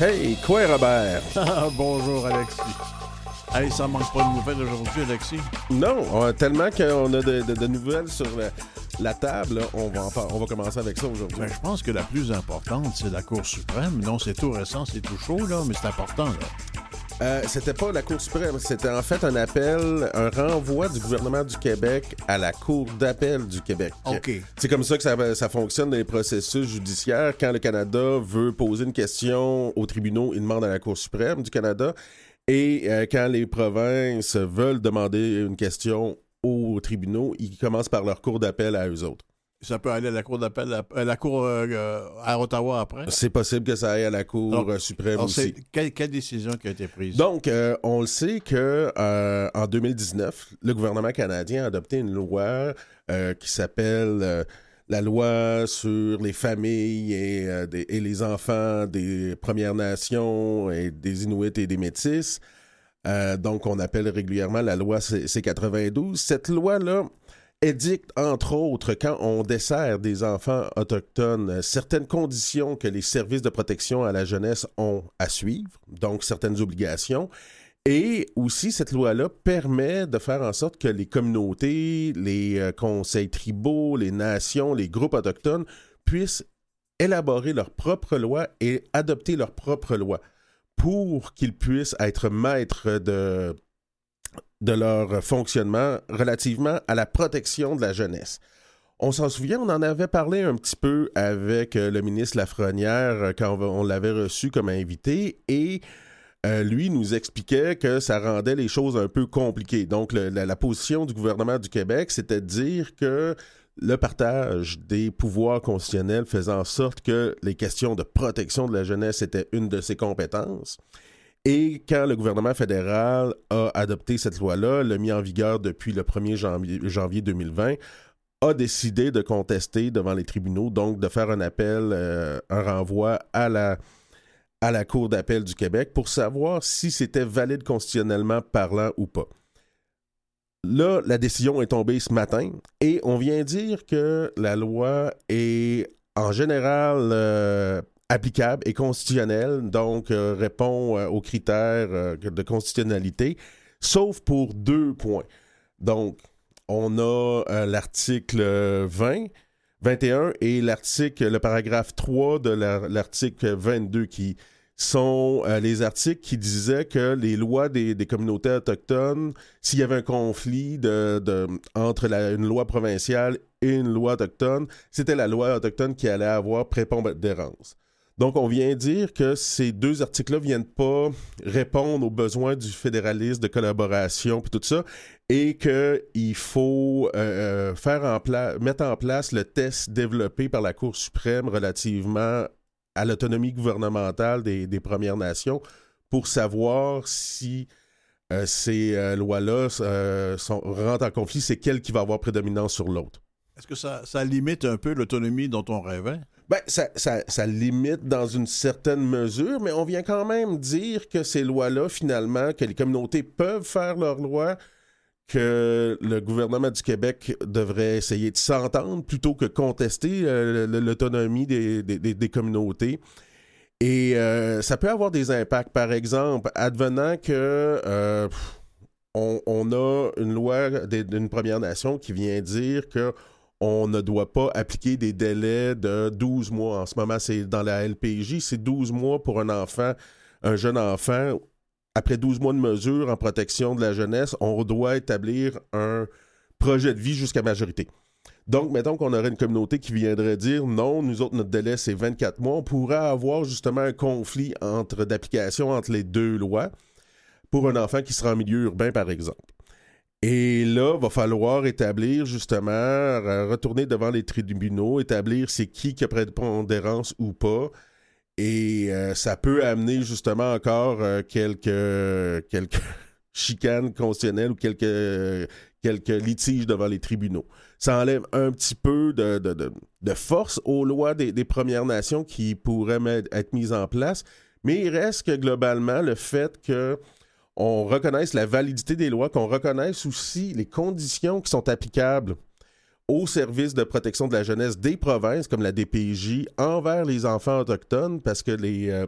Hey, quoi, Robert? Bonjour, Alexis. Hey, ça manque pas de nouvelles aujourd'hui, Alexis? Non, on- tellement qu'on a de, de- de nouvelles sur la, la table, on, va en on va commencer avec ça aujourd'hui. Ben, je pense que la plus importante, c'est la Cour suprême. Non, c'est tout récent, c'est tout chaud, là, mais c'est important, là. Euh, c'était pas la Cour suprême, c'était en fait un appel, un renvoi du gouvernement du Québec à la Cour d'appel du Québec. OK. C'est comme ça que ça, ça fonctionne dans les processus judiciaires. Quand le Canada veut poser une question aux tribunaux, il demande à la Cour suprême du Canada. Et euh, quand les provinces veulent demander une question aux tribunaux, ils commencent par leur cour d'appel à eux autres. Ça peut aller à la Cour d'appel, à, à la Cour euh, euh, à Ottawa après. C'est possible que ça aille à la Cour euh, suprême aussi. quelle, quelle décision qui a été prise? Donc, euh, on le sait que euh, en 2019, le gouvernement canadien a adopté une loi qui s'appelle la loi sur les familles et, des- et les enfants des Premières Nations et des Inuits et des Métis. Donc, on appelle régulièrement la loi C- C92. Cette loi-là édicte, entre autres, quand on dessert des enfants autochtones, euh, certaines conditions que les services de protection à la jeunesse ont à suivre, donc certaines obligations. Et aussi, cette loi-là permet de faire en sorte que les communautés, les euh, conseils tribaux, les nations, les groupes autochtones puissent élaborer leurs propres lois et adopter leurs propres lois pour qu'ils puissent être maîtres de, de leur fonctionnement relativement à la protection de la jeunesse. On s'en souvient, on en avait parlé un petit peu avec euh, le ministre Lafrenière euh, quand on, l'avait reçu comme invité et euh, lui nous expliquait que ça rendait les choses un peu compliquées. Donc, la, la position du gouvernement du Québec, c'était de dire que le partage des pouvoirs constitutionnels faisait en sorte que les questions de protection de la jeunesse étaient une de ses compétences. Et quand le gouvernement fédéral a adopté cette loi-là, l'a mis en vigueur depuis le 1er janvier, janvier 2020, a décidé de contester devant les tribunaux, donc de faire un appel, euh, un renvoi à la, à la Cour d'appel du Québec pour savoir si c'était valide constitutionnellement parlant ou pas. Là, la décision est tombée ce matin et on vient dire que la loi est en général euh, applicable et constitutionnelle, donc euh, répond euh, aux critères euh, de constitutionnalité, sauf pour deux points. Donc, on a l'article 20, 21 et l'article, le paragraphe 3 de la- l'article 22 qui sont les articles qui disaient que les lois des, communautés autochtones, s'il y avait un conflit de, entre une loi provinciale et une loi autochtone, c'était la loi autochtone qui allait avoir prépondérance. Donc, on vient dire que ces deux articles-là viennent pas répondre aux besoins du fédéralisme de collaboration puis tout ça, et qu'il faut euh, euh, faire mettre en place le test développé par la Cour suprême relativement à l'autonomie gouvernementale des, Premières Nations pour savoir si euh, ces lois-là rentrent en conflit, c'est quel qui va avoir prédominance sur l'autre. Est-ce que ça, limite un peu l'autonomie dont on rêvait? Ben, ça, limite dans une certaine mesure, mais on vient quand même dire que ces lois-là, finalement, que les communautés peuvent faire leurs lois, que le gouvernement du Québec devrait essayer de s'entendre plutôt que contester euh, l'autonomie des, communautés. Et euh, ça peut avoir des impacts. Par exemple, advenant que euh, on, a une loi d'une Première Nation qui vient dire que on ne doit pas appliquer des délais de 12 mois. En ce moment, c'est dans la LPJ, c'est 12 mois pour un enfant, un jeune enfant. Après 12 mois de mesures en protection de la jeunesse, on doit établir un projet de vie jusqu'à majorité. Donc, mettons qu'on aurait une communauté qui viendrait dire non, nous autres, notre délai, c'est 24 mois. On pourrait avoir justement un conflit d'application entre les deux lois pour un enfant qui sera en milieu urbain, par exemple. Et là, va falloir établir justement, retourner devant les tribunaux, établir c'est qui qui a prépondérance ou pas. Et euh, ça peut amener justement encore euh, quelques, quelques chicanes constitutionnelles ou quelques, litiges devant les tribunaux. Ça enlève un petit peu de, force aux lois des, des Premières Nations qui pourraient être mises en place, mais il reste que globalement, le fait que on reconnaisse la validité des lois, qu'on reconnaisse aussi les conditions qui sont applicables aux services de protection de la jeunesse des provinces, comme la DPJ, envers les enfants autochtones, parce que les, euh,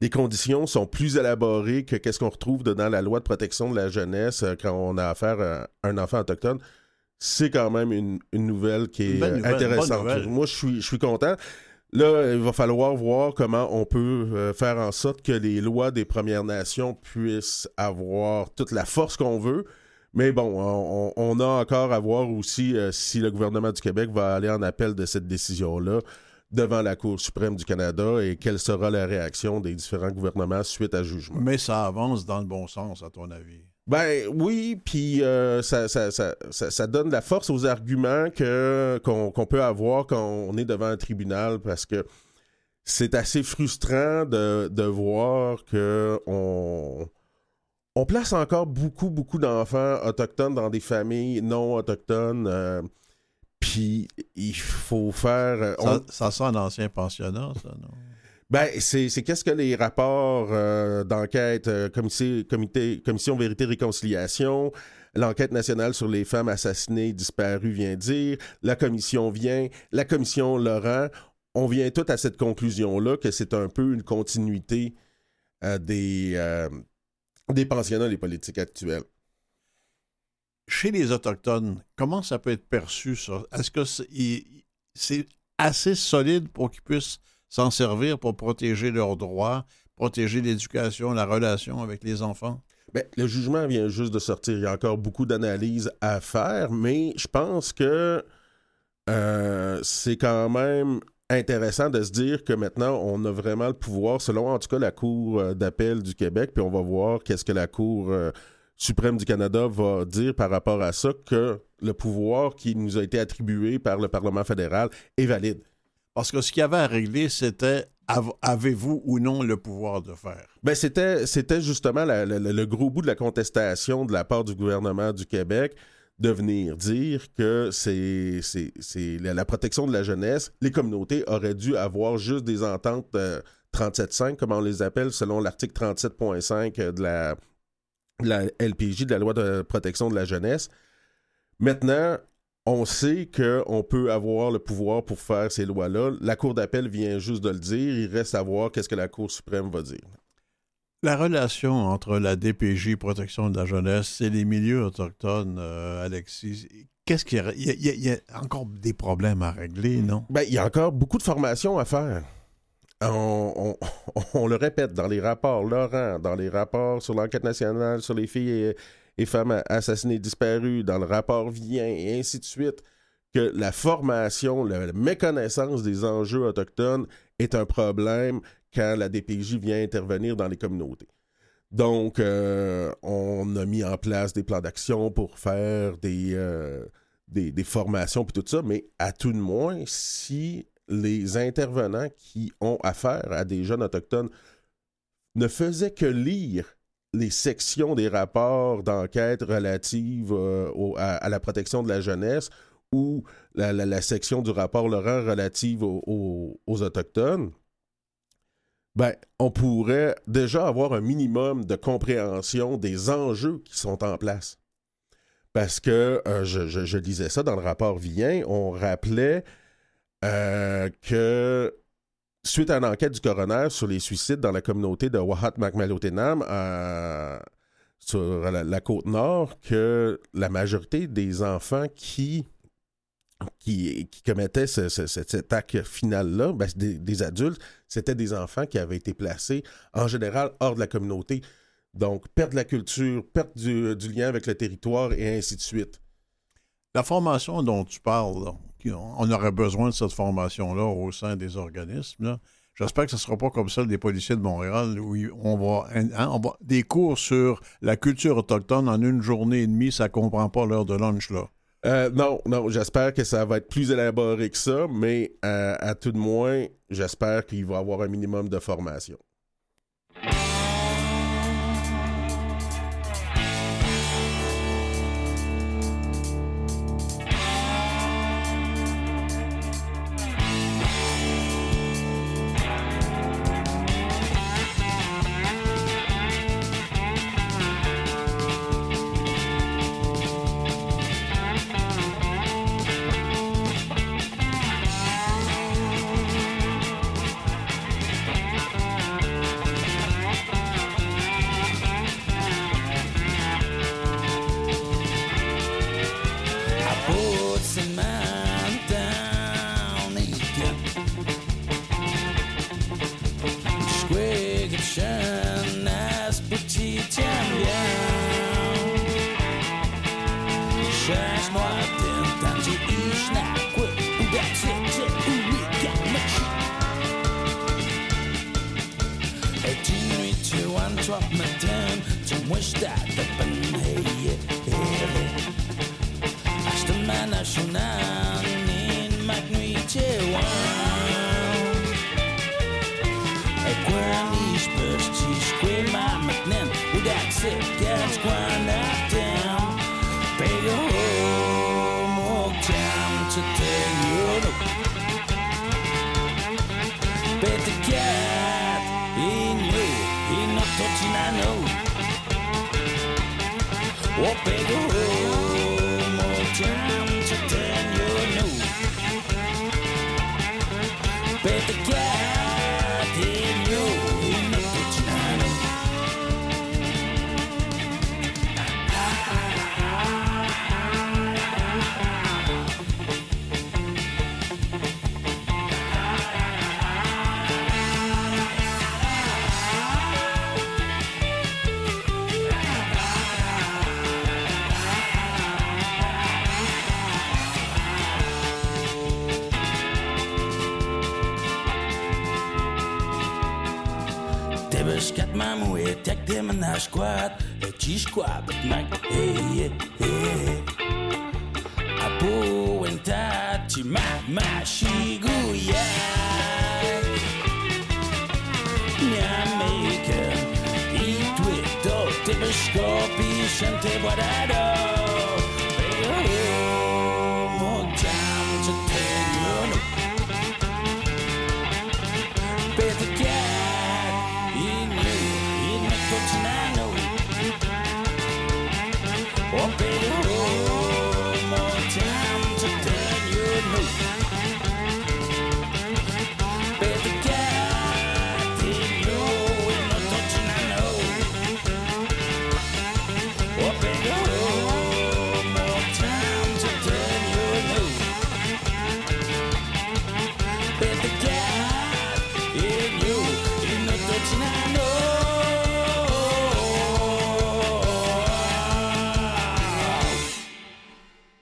les conditions sont plus élaborées que qu'est-ce qu'on retrouve dans la loi de protection de la jeunesse euh, quand on a affaire à un enfant autochtone. C'est quand même une, nouvelle qui est intéressante. Moi, je suis, je suis content. Là, il va falloir voir comment on peut euh, faire en sorte que les lois des Premières Nations puissent avoir toute la force qu'on veut. Mais bon, on, a encore à voir aussi si le gouvernement du Québec va aller en appel de cette décision-là devant la Cour suprême du Canada et quelle sera la réaction des différents gouvernements suite à jugement. Mais ça avance dans le bon sens, à ton avis? Ben oui, puis euh, ça, ça, ça, ça, donne la force aux arguments que, qu'on, peut avoir quand on est devant un tribunal parce que c'est assez frustrant de, de voir que on, on place encore beaucoup, beaucoup d'enfants autochtones dans des familles non autochtones. Euh, puis il faut faire. Euh, ça, sent un ancien pensionnat, ça, non? Ben, c'est qu'est-ce que les rapports euh, d'enquête, euh, Commission Vérité-Réconciliation, l'enquête nationale sur les femmes assassinées disparues vient dire, la commission vient, la commission Laurent, on vient tout à cette conclusion-là que c'est un peu une continuité des, des pensionnats des politiques actuelles chez les Autochtones, comment ça peut être perçu, ça? Est-ce que c'est assez solide pour qu'ils puissent s'en servir pour protéger leurs droits, protéger l'éducation, la relation avec les enfants? Bien, le jugement vient juste de sortir. Il y a encore beaucoup d'analyses à faire, mais je pense que euh, c'est quand même intéressant de se dire que maintenant, on a vraiment le pouvoir, selon en tout cas la Cour euh, d'appel du Québec, puis on va voir qu'est-ce que la Cour euh, suprême du Canada va dire par rapport à ça que le pouvoir qui nous a été attribué par le Parlement fédéral est valide. Parce que ce qu'il y avait à régler, c'était avez-vous ou non le pouvoir de faire? Ben c'était, justement le gros bout de la contestation de la part du gouvernement du Québec de venir dire que c'est, c'est, la, protection de la jeunesse. Les communautés auraient dû avoir juste des ententes 37.5, euh, comme on les appelle, selon l'article 37.5 de la, la LPJ, de la loi de protection de la jeunesse. Maintenant, on sait qu'on peut avoir le pouvoir pour faire ces lois-là. La Cour d'appel vient juste de le dire. Il reste à voir qu'est-ce que la Cour suprême va dire. La relation entre la DPJ, protection de la jeunesse, et les milieux autochtones, euh, Alexis, qu'est-ce qu'il y, il y, a encore des problèmes à régler, non? Ben, il y a encore beaucoup de formations à faire on, le répète dans les rapports Laurent, dans les rapports sur l'enquête nationale sur les filles et, femmes assassinées disparues, dans le rapport Vient et ainsi de suite, que la formation, la méconnaissance des enjeux autochtones est un problème quand la DPJ vient intervenir dans les communautés. Donc, euh, on a mis en place des plans d'action pour faire des, euh, des, des, formations et tout ça, mais à tout de moins, si les intervenants qui ont affaire à des jeunes autochtones ne faisaient que lire les sections des rapports d'enquête relatives euh, à, la protection de la jeunesse ou la, section du rapport Laurent relative aux, Autochtones, ben, on pourrait déjà avoir un minimum de compréhension des enjeux qui sont en place. Parce que euh, je, je, lisais ça dans le rapport Vien, on rappelait euh, que suite à une enquête du coroner sur les suicides dans la communauté de Wahat Makmalotenam euh, sur la, côte nord, que la majorité des enfants qui, qui, commettaient cet acte final-là, ben, des, adultes, c'était des enfants qui avaient été placés en général hors de la communauté. Donc, perte de la culture, perte du, du lien avec le territoire et ainsi de suite. La formation dont tu parles, on aurait besoin de cette formation-là au sein des organismes. J'espère que ce ne sera pas comme celle des policiers de Montréal où on va, hein, on va, des cours sur la culture autochtone en une journée et demie, ça ne comprend pas l'heure de lunch là. Euh, non, non, j'espère que ça va être plus élaboré que ça, mais euh, à tout de moins, j'espère qu'il va y avoir un minimum de formation. drop me down till Mustadappen hej evig Hasta människorna min magnetewan Granny's burst, she screamed, I'm a nun. Well, that's it, get squirmed up down. Big old de na Squad, a G-Squad, Mike, hey, e tu Mama, todo Nyamika, Itwito, Tebashkopi, Shante Guararo.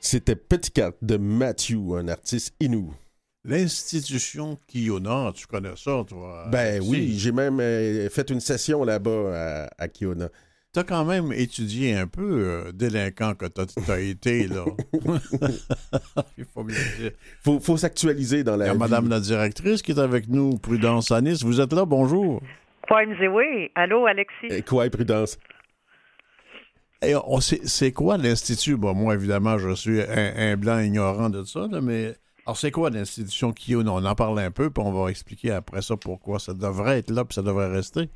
C'était Petit Cat de Matthew, un artiste inou. L'institution Kiona, tu connais ça, toi? Ben Si. oui, j'ai même euh, fait une session là-bas à, à Kiona. T'as quand même étudié un peu euh, délinquant que t'as as été, là. Il faut bien le dire. Faut, faut s'actualiser dans Il y la a vie. Madame la directrice qui est avec nous, Prudence Anis. Vous êtes là, bonjour. Quoi, oui. Allô, Alexis? Euh, Quoi, prudence? On c'est quoi l'Institut? Bon, moi, évidemment, je suis un, blanc ignorant de ça, mais alors c'est quoi l'institution Kiona? On en parle un peu, puis on va expliquer après ça pourquoi ça devrait être là, puis ça devrait rester.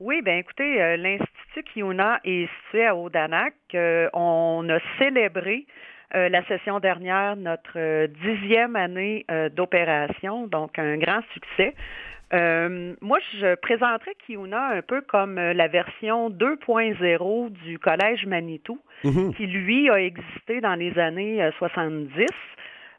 Oui, bien écoutez, euh, l'Institut Kiona est situé à Odanak. Euh, on a célébré euh, la session dernière notre euh, dixième année d'opération, donc un grand succès. Euh, moi, je présenterais Kiuna un peu comme euh, la version 2.0 du Collège Manitou, Mhm. qui, lui, a existé dans les années euh, 70.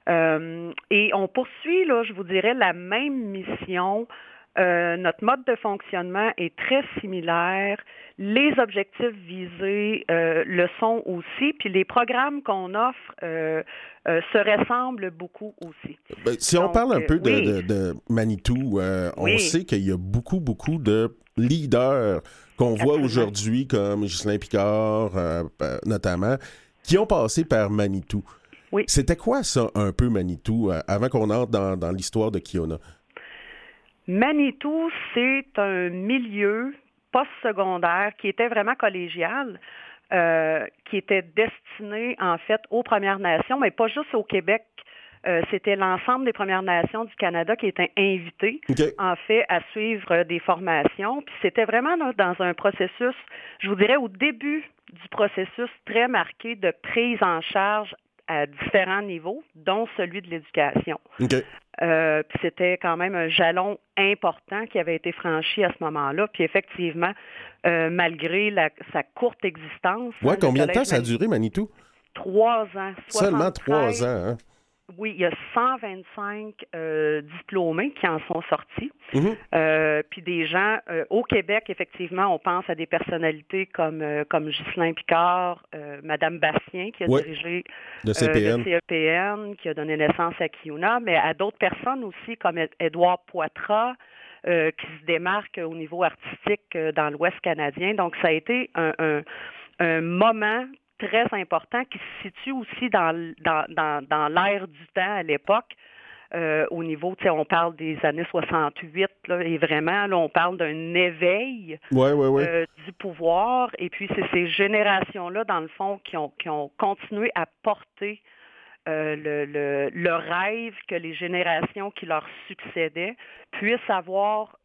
Euh, et on poursuit, là, je vous dirais, la même mission. Euh, notre mode de fonctionnement est très similaire. Les objectifs visés euh, le sont aussi. Puis les programmes qu'on offre euh, se ressemblent beaucoup aussi. Ben, si on parle un peu de, oui. de- de Manitou, on Oui. sait qu'il y a beaucoup, beaucoup de leaders qu'on voit aujourd'hui, comme Ghislain Picard, notamment, qui ont passé par Manitou. Oui. C'était quoi ça, un peu Manitou, avant qu'on entre dans, dans l'histoire de Kiona? Manitou, c'est un milieu postsecondaire qui était vraiment collégial, euh, qui était destiné en fait aux Premières Nations, mais pas juste au Québec. Euh, C'était l'ensemble des Premières Nations du Canada qui étaient invités, OK. en fait, à suivre des formations. Puis c'était vraiment là, dans un processus, je vous dirais, au début du processus très marqué de prise en charge à différents niveaux, dont celui de l'éducation. Euh, puis c'était quand même un jalon important qui avait été franchi à ce moment-là. Puis effectivement, euh, malgré la- sa courte existence. Ouais, combien de temps ça a duré, Manitou? Trois ans. Seulement 73. trois ans, hein? Oui, il y a 125 euh, diplômés qui en sont sortis. Mhm. Euh, puis des gens euh, au Québec, effectivement, on pense à des personnalités comme euh, comme Ghislain Picard, euh, Madame Bastien qui a dirigé De euh, le CEPN, qui a donné naissance à Kiuna, mais à d'autres personnes aussi comme Édouard Poitras, euh, qui se démarque au niveau artistique dans l'Ouest canadien. Donc, ça a été un, un, un moment très important qui se situe aussi dans, dans, dans, dans l'ère du temps à l'époque. Euh, au niveau, tu sais, on parle des années 68, là, et vraiment, là, on parle d'un éveil Ouais, ouais, ouais. euh, du pouvoir. Et puis, c'est ces générations-là, dans le fond, qui ont, qui ont continué à porter euh, le, le, le rêve que les générations qui leur succédaient puissent avoir,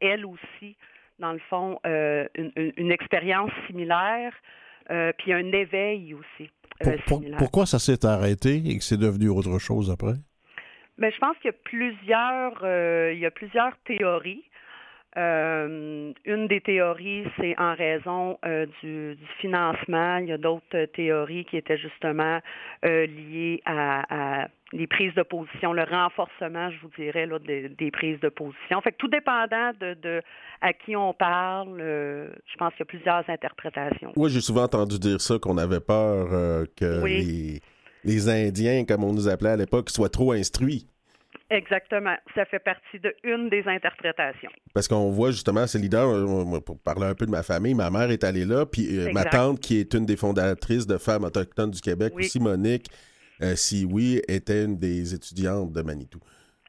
elles aussi, dans le fond, une, une- une expérience similaire, euh, puis un éveil aussi. Pour- euh, pour- pourquoi ça s'est arrêté et que c'est devenu autre chose après? Mais je pense qu'il y a plusieurs, euh, il y a plusieurs théories. Euh, une des théories, c'est en raison euh, du, du financement. Il y a d'autres théories qui étaient justement euh, liées à, à les prises de position, le renforcement, je vous dirais, là, des, des prises de position. Fait que tout dépendant de, de à qui on parle, je pense qu'il y a plusieurs interprétations. Oui, j'ai souvent entendu dire ça, qu'on avait peur que Oui. les, les Indiens, comme on nous appelait à l'époque, soient trop instruits. Exactement. Ça fait partie de une des interprétations. Parce qu'on voit justement ces leaders, euh, pour parler un peu de ma famille, ma mère est allée là, puis euh, ma tante, qui est une des fondatrices de Femmes autochtones du Québec, Oui. aussi Monique, euh, si oui, était une des étudiantes de Manitou.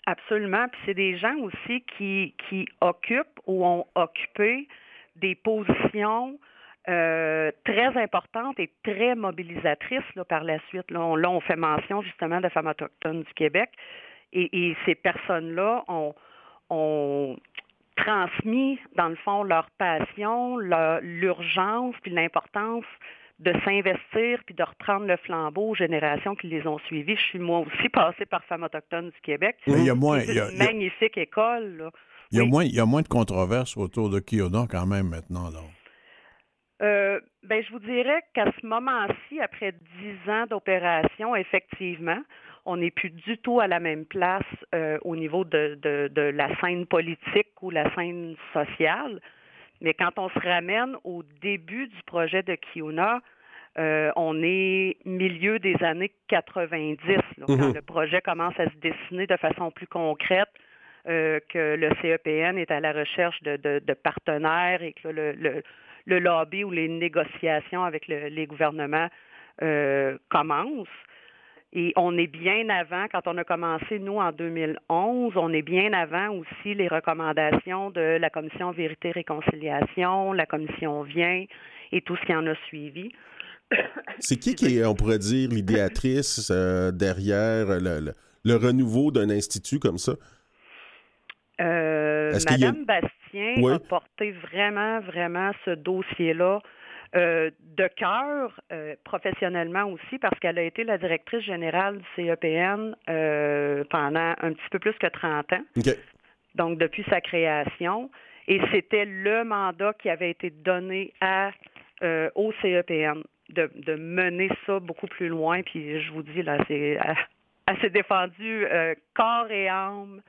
Absolument. Puis c'est des gens aussi qui, qui occupent ou ont occupé des positions euh, très importantes et très mobilisatrices là, par la suite. Là on, là, on fait mention justement de femmes autochtones du Québec. Et, et ces personnes-là ont, ont transmis, dans le fond, leur passion, l'urgence, puis l'importance de s'investir puis de reprendre le flambeau aux générations qui les ont suivies. Je suis moi aussi passée par Femmes autochtones du Québec. Mais il y a moins, il y a, une magnifique école. là. il y a oui. moins, il y a moins de controverses autour de Kiona quand même maintenant. Là. Euh, ben, je vous dirais qu'à ce moment-ci, après dix ans d'opération, effectivement, on n'est plus du tout à la même place euh, au niveau de, de, de la scène politique ou la scène sociale. Mais quand on se ramène au début du projet de Kiona, euh, on est milieu des années 90, là, quand Mhm. le projet commence à se dessiner de façon plus concrète, euh, que le CEPN est à la recherche de, de- de partenaires et que le, le- le lobby ou les négociations avec le- les gouvernements euh, commencent. Et on est bien avant, quand on a commencé, nous, en 2011, on est bien avant aussi les recommandations de la Commission Vérité-Réconciliation, la Commission Vient et tout ce qui en a suivi. C'est qui qui est, on pourrait dire, l'idéatrice euh, derrière le, le- le renouveau d'un institut comme ça? Euh, a- Madame Bastien Oui. a porté vraiment, vraiment ce dossier-là euh, de cœur, euh, professionnellement aussi, parce qu'elle a été la directrice générale du CEPN euh, pendant un petit peu plus que 30 ans, donc depuis sa création. Et c'était le mandat qui avait été donné à, au CEPN de, de mener ça beaucoup plus loin. Puis je vous dis, là, c'est, elle, elle s'est défendue corps et âme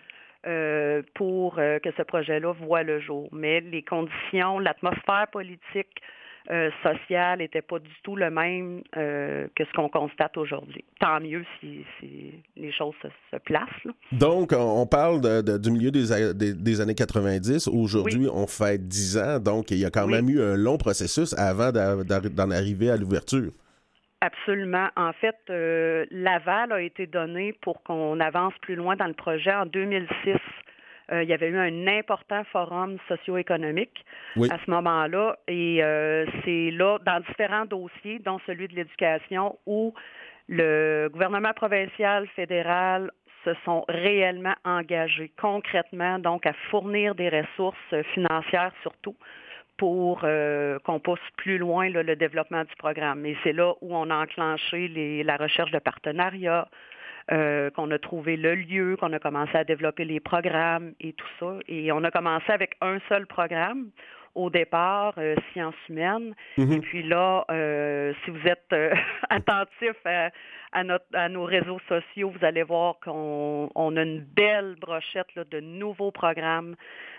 euh, pour euh, que ce projet-là voit le jour. Mais les conditions, l'atmosphère politique, euh, sociale n'était pas du tout le même euh, que ce qu'on constate aujourd'hui. Tant mieux si, si les choses se, se placent. là. Donc, on parle de- de- du milieu des, des- des années 90. Aujourd'hui, Oui. on fait 10 ans. Donc, il y a quand Oui. même eu un long processus avant d'en arriver à l'ouverture. Absolument. En fait, euh, l'aval a été donné pour qu'on avance plus loin dans le projet en 2006. Euh, il y avait eu un important forum socio-économique Oui. à ce moment-là et euh, c'est là, dans différents dossiers, dont celui de l'éducation, où le gouvernement provincial, fédéral se sont réellement engagés concrètement, donc à fournir des ressources financières surtout pour euh, qu'on pousse plus loin là, le développement du programme. Et c'est là où on a enclenché les- la recherche de partenariats, euh, qu'on a trouvé le lieu, qu'on a commencé à développer les programmes et tout ça. Et on a commencé avec un seul programme au départ, euh, sciences humaines. Mhm. Et puis là, euh, si vous êtes euh, attentif à, à notre, à nos réseaux sociaux, vous allez voir qu'on on a une belle brochette là, de nouveaux programmes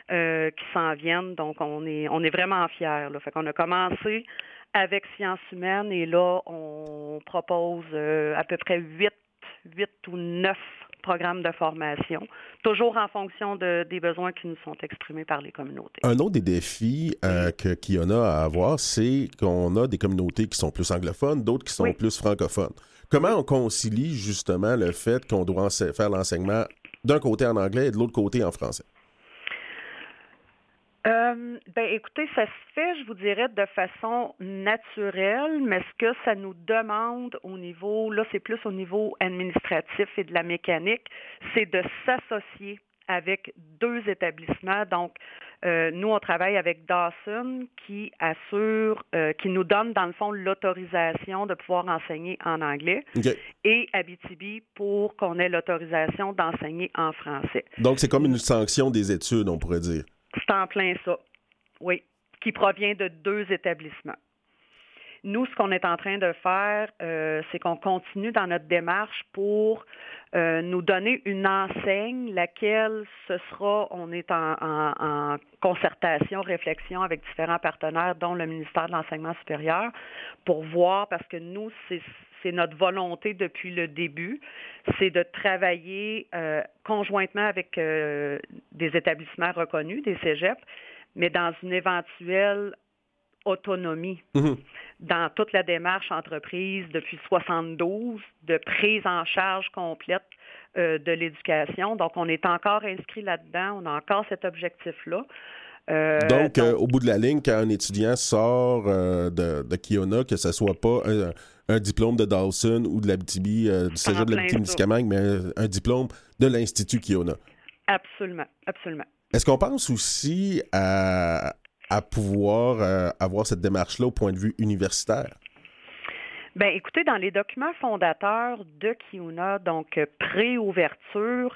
qui s'en viennent. Donc, on est, on est vraiment fiers. Là. Fait qu'on a commencé avec sciences humaines et là, on propose à peu près huit, huit ou neuf programmes de formation, toujours en fonction de, des besoins qui nous sont exprimés par les communautés. Un autre des défis euh, que Kiona a à avoir, c'est qu'on a des communautés qui sont plus anglophones, d'autres qui sont Oui. plus francophones. Comment on concilie justement le fait qu'on doit ense- faire l'enseignement d'un côté en anglais et de l'autre côté en français? Euh, ben, écoutez, ça se fait, je vous dirais, de façon naturelle, mais ce que ça nous demande au niveau, là, c'est plus au niveau administratif et de la mécanique, c'est de s'associer avec deux établissements. Donc, euh, nous, on travaille avec Dawson qui assure, euh, qui nous donne, dans le fond, l'autorisation de pouvoir enseigner en anglais et Abitibi pour qu'on ait l'autorisation d'enseigner en français. Donc, c'est comme une sanction des études, on pourrait dire. C'est en plein ça. Oui. Qui provient de deux établissements. Nous, ce qu'on est en train de faire, euh, c'est qu'on continue dans notre démarche pour euh, nous donner une enseigne, laquelle ce sera, on est en, en- en concertation, réflexion avec différents partenaires, dont le ministère de l'Enseignement supérieur, pour voir, parce que nous, c'est c'est notre volonté depuis le début, c'est de travailler euh, conjointement avec euh, des établissements reconnus, des cégeps, mais dans une éventuelle autonomie Mhm. dans toute la démarche entreprise depuis 72 de prise en charge complète euh, de l'éducation. Donc, on est encore inscrit là-dedans, on a encore cet objectif-là. Euh, donc, euh, au bout de la ligne, quand un étudiant sort euh, de, de Kiona, que ce soit pas un, un diplôme de Dawson ou de l'Abitibi, euh, du Cégep de plein l'Abitibi-Miscamingue, mais un, un diplôme de l'Institut Kiona. absolument, absolument. Est-ce qu'on pense aussi à, à pouvoir euh, avoir cette démarche-là au point de vue universitaire? Ben, écoutez, dans les documents fondateurs de Kiuna, donc pré-ouverture,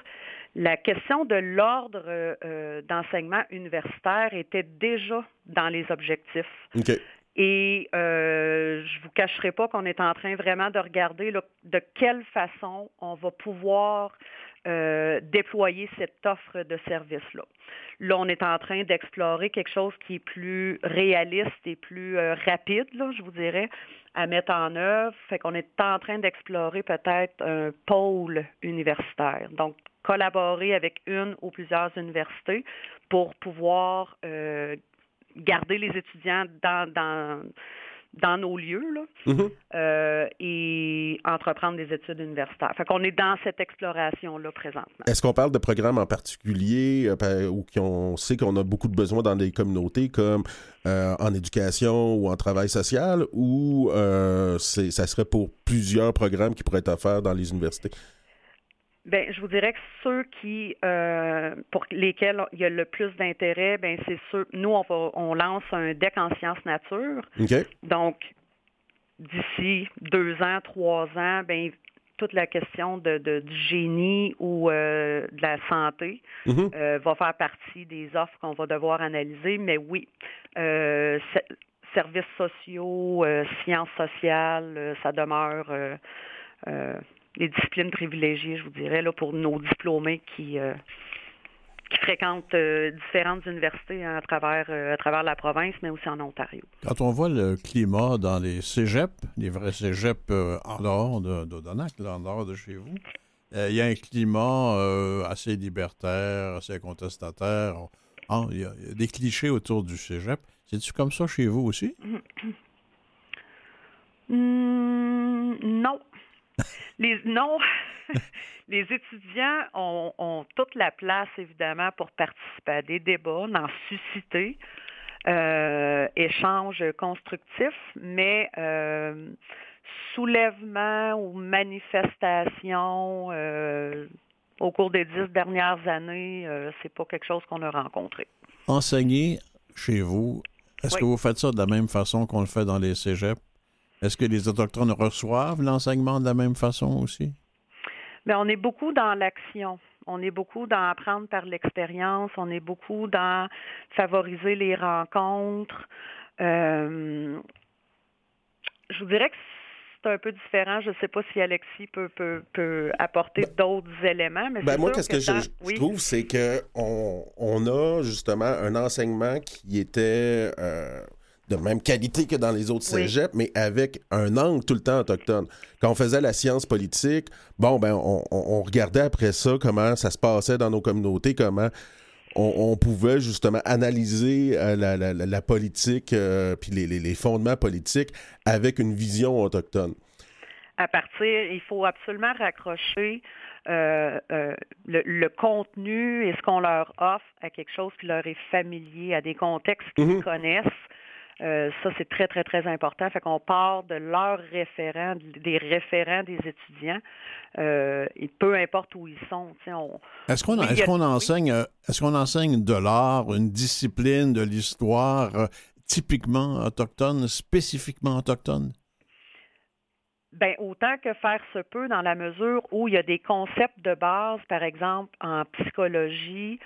la question de l'ordre euh, euh, d'enseignement universitaire était déjà dans les objectifs. OK. Et euh, je vous cacherai pas qu'on est en train vraiment de regarder là, de quelle façon on va pouvoir euh, déployer cette offre de service-là. Là, on est en train d'explorer quelque chose qui est plus réaliste et plus euh, rapide, là, je vous dirais, à mettre en œuvre. Fait qu'on est en train d'explorer peut-être un pôle universitaire. Donc, collaborer avec une ou plusieurs universités pour pouvoir euh, garder les étudiants dans, dans, dans nos lieux là, Mhm. euh, et entreprendre des études universitaires. Fait qu'on est dans cette exploration-là présentement. Est-ce qu'on parle de programmes en particulier euh, où qu'on sait qu'on a beaucoup de besoins dans des communautés comme euh, en éducation ou en travail social ou euh, ça serait pour plusieurs programmes qui pourraient être offerts dans les universités? Ben, je vous dirais que ceux qui, euh, pour lesquels il y a le plus d'intérêt, ben c'est ceux. Nous, on va, on lance un deck en sciences nature. Donc, d'ici deux ans, trois ans, ben toute la question de, de- du génie ou euh, de la santé Mhm. euh, va faire partie des offres qu'on va devoir analyser. Mais oui, se- services sociaux, sciences sociales, ça demeure euh, les disciplines privilégiées, je vous dirais, là, pour nos diplômés qui, euh, qui fréquentent euh, différentes universités hein, à, travers, euh, à travers la province, mais aussi en Ontario. Quand on voit le climat dans les cégeps, les vrais cégeps en dehors de d'Odonac, là, en dehors de chez vous, il y a un climat assez libertaire, assez contestataire. Ah, Il y, a il y a des clichés autour du cégep. C'est-tu comme ça chez vous aussi? Hmm, non. Les, non. Les étudiants ont, ont toute la place, évidemment, pour participer à des débats, d'en susciter, euh, échanges constructifs, mais euh, soulèvement ou manifestation euh, au cours des dix dernières années, c'est pas quelque chose qu'on a rencontré. Enseigner chez vous, est-ce Oui. que vous faites ça de la même façon qu'on le fait dans les cégeps? Est-ce que les Autochtones reçoivent l'enseignement de la même façon aussi? Mais on est beaucoup dans l'action. On est beaucoup dans apprendre par l'expérience. On est beaucoup dans favoriser les rencontres. Euh, je vous dirais que c'est un peu différent. Je ne sais pas si Alexis peut, peut, peut apporter d'autres éléments. Mais Ben moi, qu'est-ce que je, dans- je oui. trouve, c'est que on, on a justement un enseignement qui était euh, de même qualité que dans les autres Oui. cégeps, mais avec un angle tout le temps autochtone. Quand on faisait la science politique, bon, ben, on, on- on regardait après ça comment ça se passait dans nos communautés, comment on, on pouvait justement analyser euh, la, la- la- la politique euh, puis les, les- les fondements politiques avec une vision autochtone. à partir, il faut absolument raccrocher euh, euh, le, le contenu et ce qu'on leur offre à quelque chose qui leur est familier, à des contextes qu'ils Mhm. connaissent. Euh, ça, c'est très, très, très important. Fait qu'on part de leurs référents, des référents des étudiants, euh, et peu importe où ils sont. On, Est-ce qu'on Oui, oui. enseigne euh, est-ce qu'on enseigne de l'art, une discipline de l'histoire typiquement autochtone, spécifiquement autochtone? Ben, autant que faire se peut dans la mesure où il y a des concepts de base, par exemple en psychologie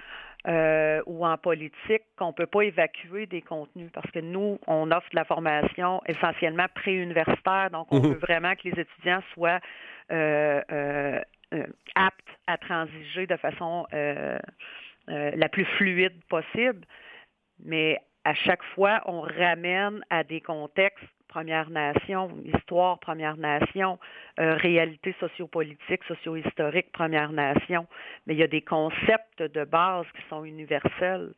euh, ou en politique, qu'on ne peut pas évacuer des contenus parce que nous, on offre de la formation essentiellement préuniversitaire, donc on Mhm. veut vraiment que les étudiants soient euh, euh, aptes à transiger de façon la plus fluide possible. Mais à chaque fois, on ramène à des contextes Première Nation, histoire Première Nation, euh, réalité sociopolitique, socio-historique Première Nation. Mais il y a des concepts de base qui sont universels.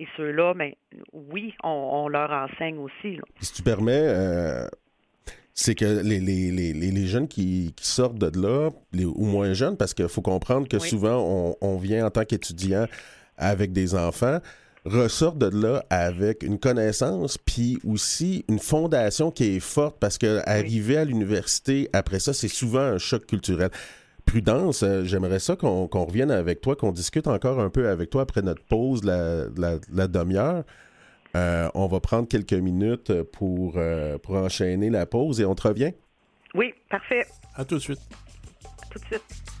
Et ceux-là, mais oui, on, on leur enseigne aussi. là. Si tu permets, euh, c'est que les, les, les, les- jeunes qui, qui sortent de là, les, ou moins jeunes, parce qu'il faut comprendre que Oui. souvent, on, on vient en tant qu'étudiant avec des enfants, ressortent de là avec une connaissance, puis aussi une fondation qui est forte, parce que arriver à l'université, après ça, c'est souvent un choc culturel. Prudence, euh, j'aimerais ça qu'on qu'on revienne avec toi, qu'on discute encore un peu avec toi après notre pause, de la, la, de la demi-heure. Euh, on va prendre quelques minutes pour, euh, pour enchaîner la pause et on te revient. Oui, parfait. À tout de suite. Tout de suite.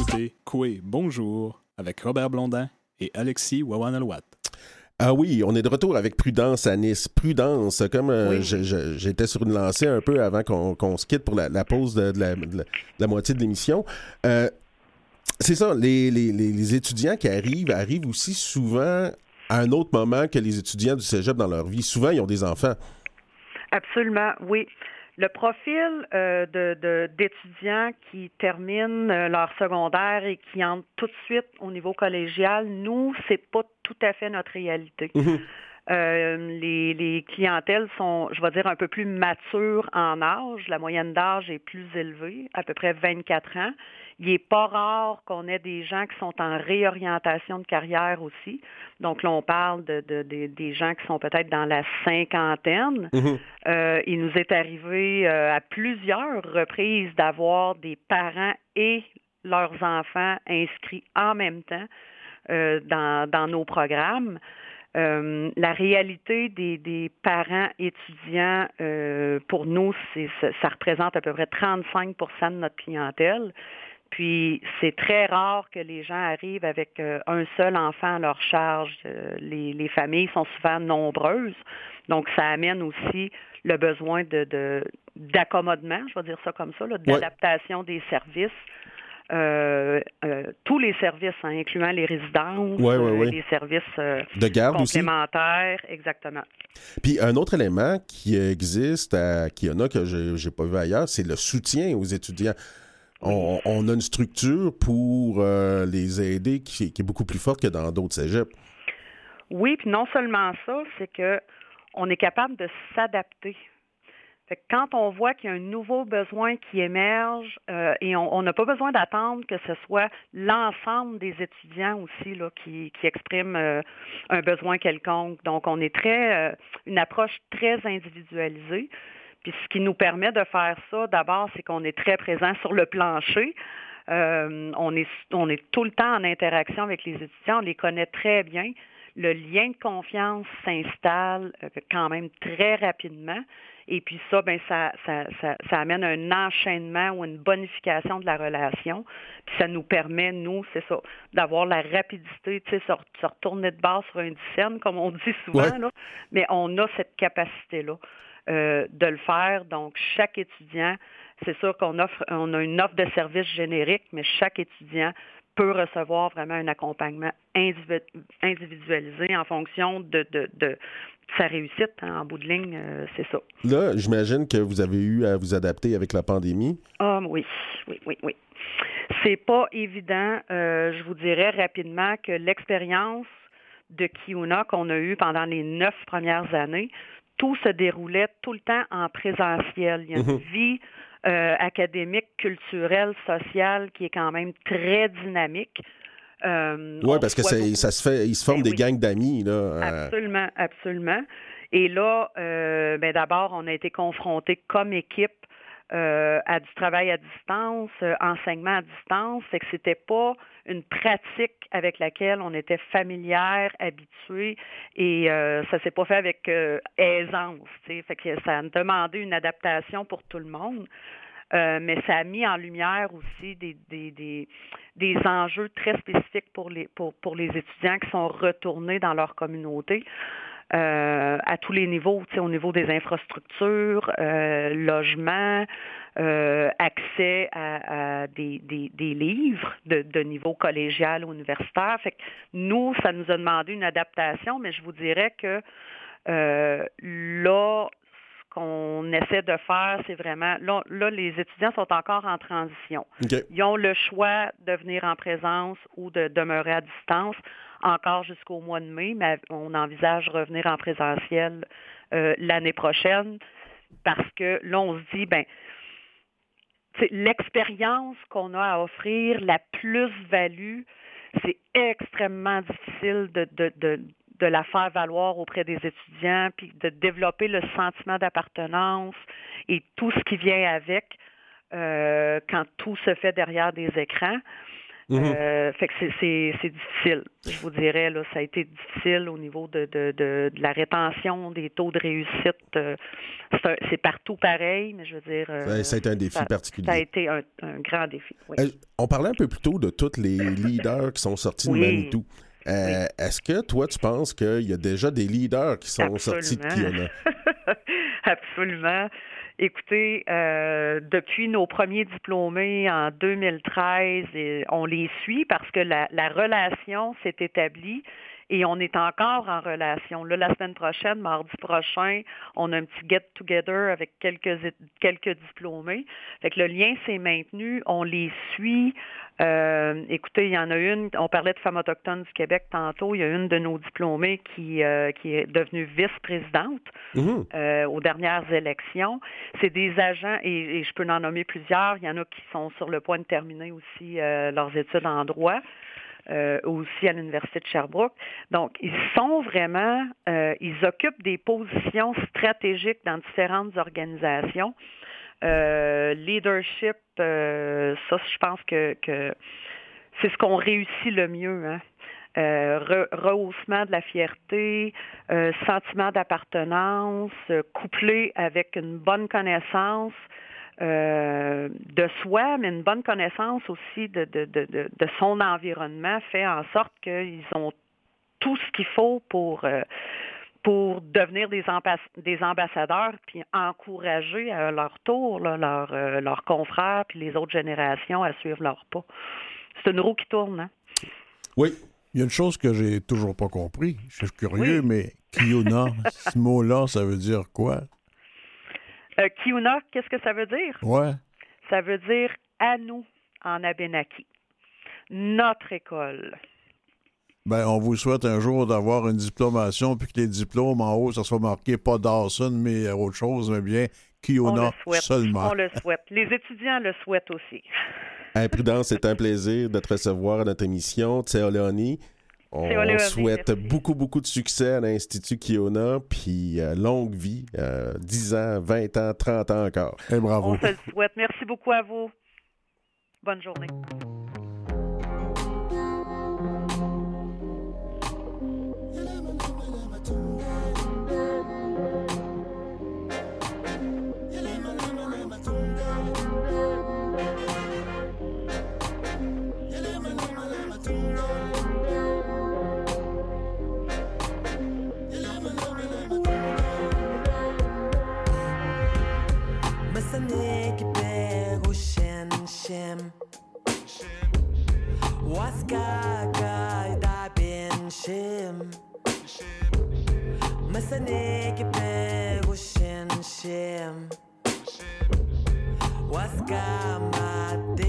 Écoutez Coué Bonjour avec Robert Blondin et Alexis Wawanalwat. Ah oui, on est de retour avec Prudence à Nice. Prudence, comme euh, Oui. j'étais sur une lancée un peu avant qu'on se quitte pour la, la pause de, de la, de la- de la moitié de l'émission. Euh, c'est ça, les, les- les- les étudiants qui arrivent arrivent aussi souvent à un autre moment que les étudiants du cégep dans leur vie. Souvent, ils ont des enfants. Absolument, oui. Le profil euh, d'étudiants qui terminent euh, leur secondaire et qui entrent tout de suite au niveau collégial, nous, c'est pas tout à fait notre réalité. Mhm. Euh, les, les clientèles sont, je vais dire, un peu plus matures en âge. La moyenne d'âge est plus élevée, à peu près 24 ans. Il n'est pas rare qu'on ait des gens qui sont en réorientation de carrière aussi. Donc là, on parle de, de- de- des gens qui sont peut-être dans la cinquantaine. Mhm. Euh, il nous est arrivé euh, à plusieurs reprises d'avoir des parents et leurs enfants inscrits en même temps euh, dans, dans nos programmes. Euh, la réalité des, des parents étudiants, euh, pour nous, ça, ça représente à peu près 35% de notre clientèle. Puis c'est très rare que les gens arrivent avec euh, un seul enfant à leur charge. Les, les familles sont souvent nombreuses. Donc, ça amène aussi le besoin de, de- d'accommodement, je vais dire ça comme ça, d'adaptation des services. Euh, euh, tous les services, hein, incluant les résidences, Ouais, ouais, euh, ouais. les services De garde aussi. complémentaires, exactement. Puis un autre élément qui existe à Kiona que je n'ai pas vu ailleurs, c'est le soutien aux étudiants. On, on a une structure pour euh, les aider qui, qui est beaucoup plus forte que dans d'autres cégeps. Oui, puis non seulement ça, c'est que on est capable de s'adapter. Quand on voit qu'il y a un nouveau besoin qui émerge, euh, et on n'a pas besoin d'attendre que ce soit l'ensemble des étudiants aussi là, qui, qui expriment euh, un besoin quelconque. Donc, on est très euh, une approche très individualisée. Puis ce qui nous permet de faire ça, d'abord, c'est qu'on est très présent sur le plancher. Euh, on, est, on est tout le temps en interaction avec les étudiants, on les connaît très bien. Le lien de confiance s'installe quand même très rapidement. Et puis ça, ben ça, ça, ça, ça, amène un enchaînement ou une bonification de la relation. Puis ça nous permet, nous, c'est ça, d'avoir la rapidité, tu sais, se, retourner de base sur un discerne, comme on dit souvent, Ouais. là. mais on a cette capacité-là euh, de le faire. Donc, chaque étudiant, c'est sûr qu'on offre, on a une offre de service générique, mais chaque étudiant peut recevoir vraiment un accompagnement individu- individualisé en fonction de, de, de sa réussite. hein. en bout de ligne, euh, c'est ça. Là, j'imagine que vous avez eu à vous adapter avec la pandémie. Ah oui, oui, oui, oui. C'est pas évident, euh, je vous dirais rapidement que l'expérience de Kiuna qu'on a eue pendant les neuf premières années, tout se déroulait tout le temps en présentiel. Il y a une Mhm. vie euh, académique, culturelle, sociale qui est quand même très dynamique. Euh, Oui, parce que ça se fait, il se forme Ben des oui. gangs d'amis. Là, euh, Absolument, absolument. Et là, euh, ben d'abord, on a été confrontés comme équipe euh, à du travail à distance, euh, enseignement à distance, c'est que c'était pas une pratique avec laquelle on était familière, habitué, et euh, ça s'est pas fait avec euh, aisance. Fait que ça a demandé une adaptation pour tout le monde. Euh, mais ça a mis en lumière aussi des, des, des, des enjeux très spécifiques pour les, pour, pour les étudiants qui sont retournés dans leur communauté. Euh, à tous les niveaux, au niveau des infrastructures, euh, logement, euh, accès à, à des, des, des livres de, de niveau collégial ou universitaire. Fait que nous, ça nous a demandé une adaptation, mais je vous dirais que euh, là, qu'on essaie de faire, c'est vraiment, là, là, les étudiants sont encore en transition. Ils ont le choix de venir en présence ou de demeurer à distance encore jusqu'au mois de mai, mais on envisage revenir en présentiel euh, l'année prochaine parce que là, on se dit, ben, l'expérience qu'on a à offrir, la plus-value, c'est extrêmement difficile de, de, de, de la faire valoir auprès des étudiants, puis de développer le sentiment d'appartenance et tout ce qui vient avec euh, quand tout se fait derrière des écrans. Mhm. Euh, fait que c'est- difficile, je vous dirais. Là, ça a été difficile au niveau de, de, de, de la rétention des taux de réussite. euh, c'est un- c'est partout pareil, mais je veux dire. euh, Ça- a été un défi ça- particulier. Ça a été un, un grand défi. Oui. On parlait un peu plus tôt de tous les leaders qui sont sortis Oui. de Manitou. Euh, Est-ce que toi, tu penses qu'il y a déjà des leaders qui sont sortis de Absolument. Kiona? Absolument. Écoutez, euh, depuis nos premiers diplômés en 2013, et on les suit parce que la, la relation s'est établie et on est encore en relation. Là, la semaine prochaine, mardi prochain, on a un petit get-together avec quelques, quelques diplômés. Fait que le lien s'est maintenu, on les suit. Euh, écoutez, il y en a une, on parlait de femmes autochtones du Québec tantôt, il y a une de nos diplômés qui, euh, qui est devenue vice-présidente Mhm. euh, aux dernières élections. C'est des agents, et, et je peux en nommer plusieurs, il y en a qui sont sur le point de terminer aussi euh, leurs études en droit. Euh, aussi à l'Université de Sherbrooke. Donc, ils sont vraiment, euh, ils occupent des positions stratégiques dans différentes organisations. Euh, leadership, euh, ça, je pense que, que c'est ce qu'on réussit le mieux. Hein? Euh, re- rehaussement de la fierté, euh, sentiment d'appartenance, euh, couplé avec une bonne connaissance euh, de soi, mais une bonne connaissance aussi de, de, de, de, son environnement fait en sorte qu'ils ont tout ce qu'il faut pour, euh, pour devenir des, des ambassadeurs puis encourager à leur tour là, euh, leurs confrères puis les autres générations à suivre leur pas. C'est une roue qui tourne. Hein? Oui. Il y a une chose que j'ai toujours pas compris. Je suis curieux, Oui. mais Kiona, ce mot-là, ça veut dire quoi? Euh, Kiuna, qu'est-ce que ça veut dire? Ouais. Ça veut dire à nous en Abenaki. Notre école. Ben, on vous souhaite un jour d'avoir une diplomation, puis que les diplômes en haut, ça soit marqué pas Dawson, mais autre chose, mais bien On Kiona le souhaite. seulement. On le souhaite. Les étudiants le souhaitent aussi. Hey, Prudence, c'est un plaisir de te recevoir à notre émission. Tseo Leoni. On souhaite merci. beaucoup, beaucoup de succès à l'Institut Kiona, puis euh, longue vie, euh, 10 ans, 20 ans, 30 ans encore. Et bravo. On se le souhaite. Merci beaucoup à vous. Bonne journée. Waska What's bin shim? Missa nigga shin shim. What's gama?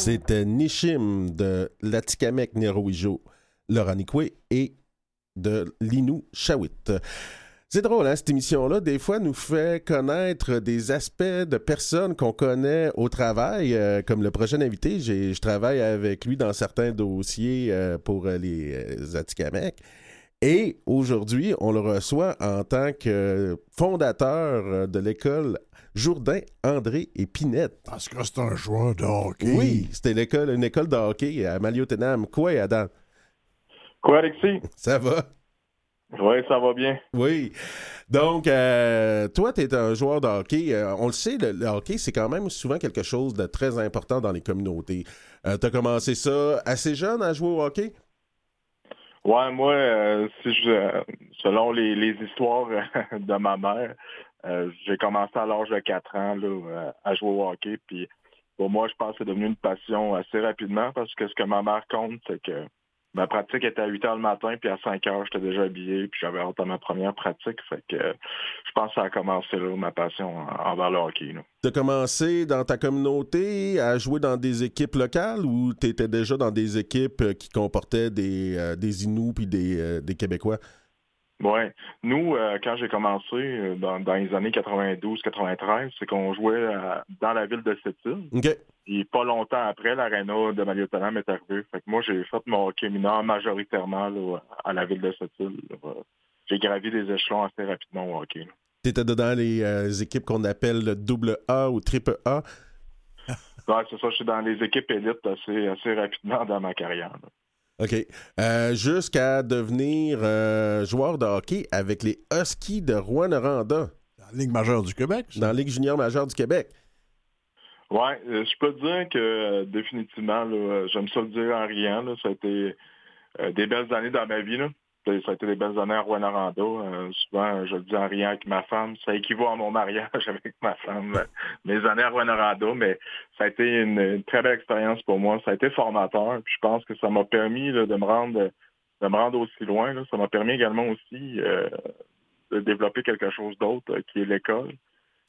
C'était Nishim de Latikamek Neroijo, Nikwe et de Linou Shawit. C'est drôle, hein, cette émission-là, des fois, nous fait connaître des aspects de personnes qu'on connaît au travail. euh, comme le prochain invité, je travaille avec lui dans certains dossiers euh, pour euh, les Atikamekw. Et aujourd'hui, on le reçoit en tant que fondateur de l'école Jourdain, André et Pinette. Parce que c'est un joueur de hockey. Oui, c'était l'école, une école de hockey à Maliotenam. Quoi, Adam? Quoi, Alexis? Ça va? Oui, ça va bien. Oui. Donc, euh, toi, tu es un joueur de hockey. Euh, on le sait, le, le hockey, c'est quand même souvent quelque chose de très important dans les communautés. tu as commencé ça assez jeune à jouer au hockey? Ouais, moi, euh, si je, euh, selon les, les histoires euh, de ma mère, euh, j'ai commencé à l'âge de 4 ans là, euh, à jouer au hockey. Puis pour moi, je pense que c'est devenu une passion assez rapidement parce que ce que ma mère compte, c'est que ma pratique était à 8 heures le matin, puis à 5 heures, j'étais déjà habillé, puis j'avais hâte à ma première pratique. Fait que je pense que ça a commencé là, ma passion en- envers le hockey. Tu as commencé dans ta communauté à jouer dans des équipes locales ou tu étais déjà dans des équipes euh, qui comportaient des, euh, des Inuits puis des Québécois? Ouais. Nous, euh, quand j'ai commencé euh, dans, dans les années 92-93, c'est qu'on jouait euh, dans la ville de Sept-Îles. OK. Puis pas longtemps après, l'aréna de Maliotonam est arrivé. Fait que moi, j'ai fait mon hockey mineur majoritairement là, à la ville de Sept-Îles. J'ai gravi des échelons assez rapidement au hockey. Tu étais dans les équipes qu'on appelle le double A ou triple A? Ouais, c'est ça, je suis dans les équipes élites assez, assez rapidement dans ma carrière. là. OK. Euh, Jusqu'à devenir euh, joueur de hockey avec les Huskies de Rouen-Noranda La Ligue majeure du Québec, ça? dans la Ligue junior majeure du Québec. Ouais, euh, je peux te dire que euh, définitivement, j'aime ça le dire en riant, là, ça a été euh, des belles années dans ma vie. Là. Ça a été des belles années à Rouen-Noranda. Euh, souvent, je le dis en riant avec ma femme. Ça équivaut à mon mariage avec ma femme. euh, mes années à Rouen-Noranda, mais ça a été une, très belle expérience pour moi. Ça a été formateur. Puis je pense que ça m'a permis de me rendre de me rendre aussi loin. Ça m'a permis également aussi euh, de développer quelque chose d'autre, qui est l'école.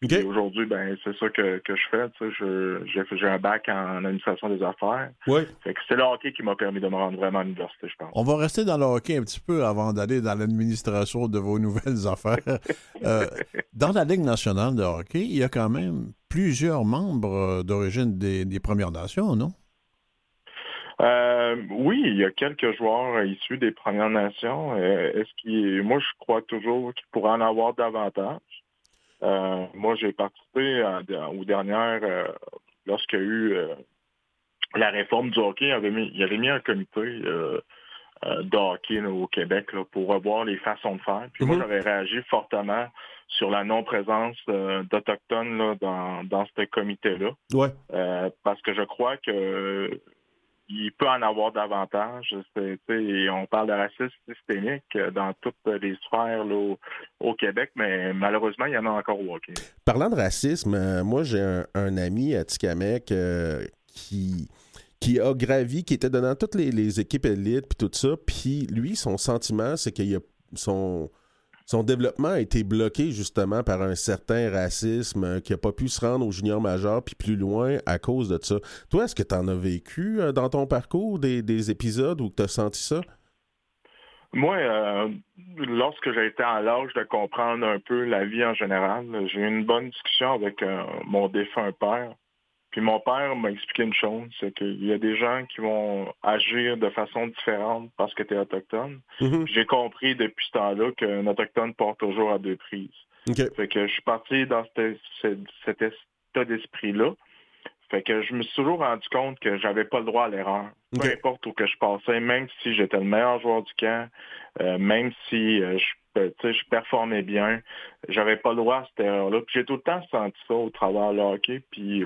OK. Et aujourd'hui, ben c'est ça que, que je fais. je- J'ai un bac en administration des affaires. Oui. C'est le hockey qui m'a permis de me rendre vraiment à l'université, je pense. On va rester dans le hockey un petit peu avant d'aller dans l'administration de vos nouvelles affaires. Euh, dans la Ligue nationale de hockey, il y a quand même plusieurs membres euh, d'origine des, des Premières Nations, non? Euh, oui, il y a quelques joueurs issus des Premières Nations. Est-ce qu'il, moi, je crois toujours qu'il pourrait en avoir davantage. Euh, moi, j'ai participé à- aux dernières, euh, lorsqu'il y a eu euh, la réforme du hockey, il avait mis, il avait mis un comité euh, euh, de hockey là, au Québec là, pour revoir les façons de faire. Puis moi, Mhm. j'avais réagi fortement sur la non-présence euh, d'Autochtones dans, dans ce comité-là. Ouais. Euh, parce que je crois que il peut en avoir davantage. On parle de racisme systémique euh, dans toutes les sphères au, Québec, mais malheureusement, il y en a encore au hockey. Parlant de racisme, euh, moi, j'ai un, ami à Tikamek euh, qui, qui a gravi, qui était dans toutes les, les équipes élites, puis tout ça. Puis lui, son sentiment, c'est qu'il a son. Son développement a été bloqué justement par un certain racisme euh, qui n'a pas pu se rendre au junior majeur puis plus loin à cause de ça. Toi, est-ce que tu en as vécu euh, dans ton parcours des, des épisodes où tu as senti ça? Moi, euh, lorsque j'ai été en l'âge de comprendre un peu la vie en général, j'ai eu une bonne discussion avec mon défunt père. Puis mon père m'a expliqué une chose, c'est qu'il y a des gens qui vont agir de façon différente parce que tu es autochtone. Mhm. Puis J'ai compris depuis ce temps-là qu'un autochtone porte toujours à deux prises. OK. Fait que je suis parti dans cet, état d'esprit-là. Fait que je me suis toujours rendu compte que j'avais pas le droit à l'erreur. Peu importe où que je passais, même si j'étais le meilleur joueur du camp, euh, même si euh, je, euh, je performais bien, j'avais pas le droit à cette erreur-là. Puis j'ai tout le temps senti ça au travers le hockey. Puis